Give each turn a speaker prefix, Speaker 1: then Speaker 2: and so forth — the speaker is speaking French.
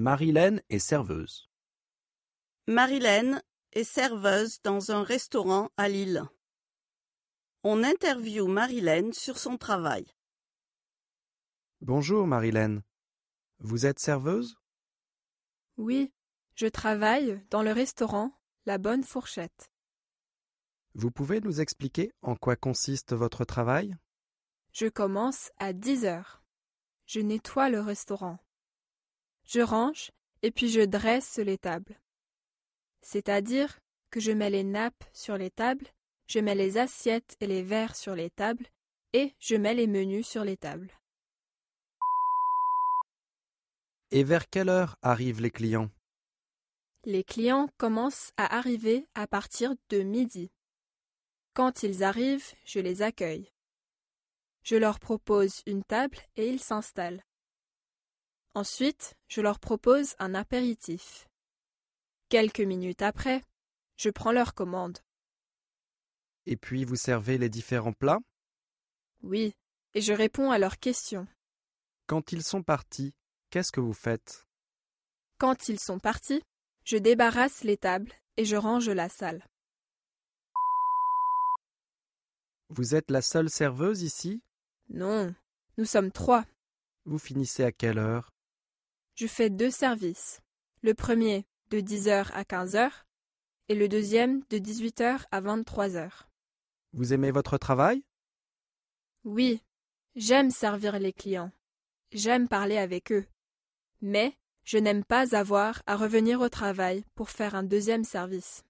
Speaker 1: Marilène est serveuse.
Speaker 2: Marilène est serveuse dans un restaurant à Lille. On interviewe Marilène sur son travail.
Speaker 1: Bonjour Marilène. Vous êtes serveuse?
Speaker 3: Oui, je travaille dans le restaurant La Bonne Fourchette.
Speaker 1: Vous pouvez nous expliquer en quoi consiste votre travail?
Speaker 3: Je commence à 10 heures. Je nettoie le restaurant. Je range et puis je dresse les tables. C'est-à-dire que je mets les nappes sur les tables, je mets les assiettes et les verres sur les tables et je mets les menus sur les tables.
Speaker 1: Et vers quelle heure arrivent les clients?
Speaker 3: Les clients commencent à arriver à partir de midi. Quand ils arrivent, je les accueille. Je leur propose une table et ils s'installent. Ensuite, je leur propose un apéritif. Quelques minutes après, je prends leur commande.
Speaker 1: Et puis vous servez les différents plats?
Speaker 3: Oui, et je réponds à leurs questions.
Speaker 1: Quand ils sont partis, qu'est-ce que vous faites?
Speaker 3: Quand ils sont partis, je débarrasse les tables et je range la salle.
Speaker 1: Vous êtes la seule serveuse ici?
Speaker 3: Non, nous sommes trois.
Speaker 1: Vous finissez à quelle heure?
Speaker 3: Je fais deux services. Le premier de 10h à 15h et le deuxième de 18h à 23h.
Speaker 1: Vous aimez votre travail?
Speaker 3: Oui, j'aime servir les clients. J'aime parler avec eux. Mais je n'aime pas avoir à revenir au travail pour faire un deuxième service.